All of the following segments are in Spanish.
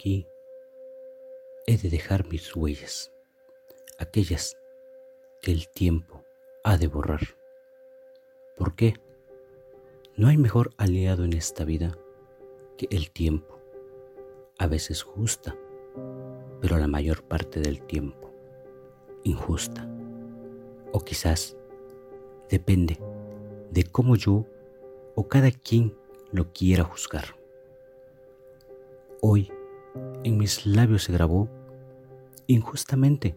aquí he de dejar mis huellas, aquellas que el tiempo ha de borrar. ¿Por qué? No hay mejor aliado en esta vida que el tiempo, a veces justa, pero la mayor parte del tiempo injusta. O quizás depende de cómo yo o cada quien lo quiera juzgar. Hoy en mis labios se grabó injustamente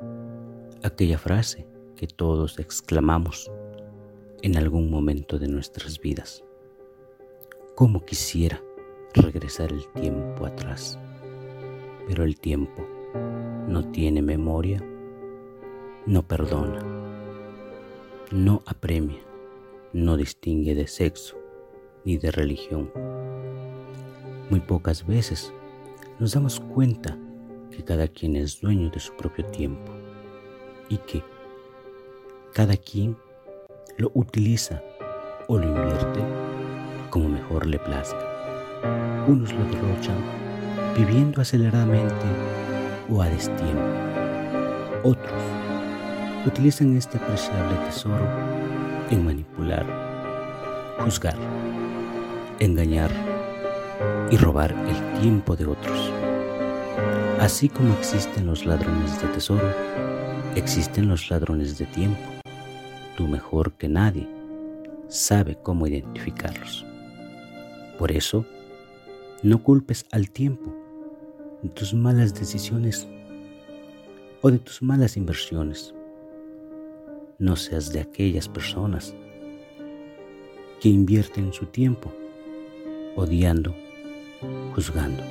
aquella frase que todos exclamamos en algún momento de nuestras vidas. ¿Cómo quisiera regresar el tiempo atrás? Pero el tiempo no tiene memoria, no perdona, no apremia, no distingue de sexo ni de religión. Muy pocas veces nos damos cuenta que cada quien es dueño de su propio tiempo y que cada quien lo utiliza o lo invierte como mejor le plazca. Unos lo derrochan viviendo aceleradamente o a destiempo. Otros utilizan este apreciable tesoro en manipular, juzgar, engañar y robar el tiempo de otros. Así como existen los ladrones de tesoro, existen los ladrones de tiempo. Tú mejor que nadie sabe cómo identificarlos. Por eso, no culpes al tiempo de tus malas decisiones o de tus malas inversiones. No seas de aquellas personas que invierten su tiempo odiando, juzgando.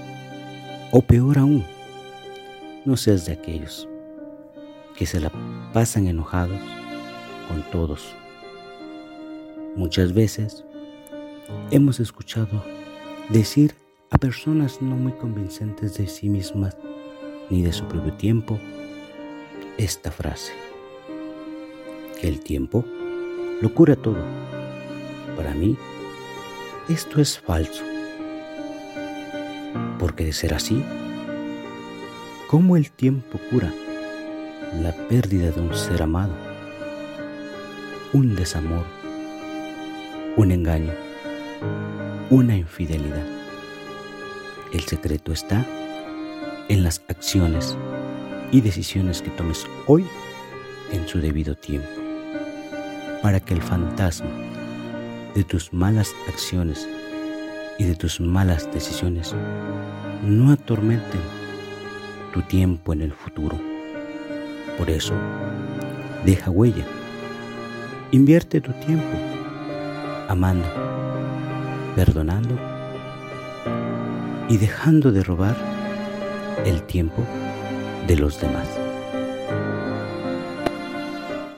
O peor aún, no seas de aquellos que se la pasan enojados con todos. Muchas veces hemos escuchado decir a personas no muy convincentes de sí mismas ni de su propio tiempo esta frase, que el tiempo lo cura todo. Para mí, esto es falso, porque de ser así, ¿cómo el tiempo cura la pérdida de un ser amado, un desamor, un engaño, una infidelidad? El secreto está en las acciones y decisiones que tomes hoy en su debido tiempo, para que el fantasma de tus malas acciones y de tus malas decisiones no atormenten tu tiempo en el futuro. Por eso, deja huella. Invierte tu tiempo amando, perdonando y dejando de robar el tiempo de los demás.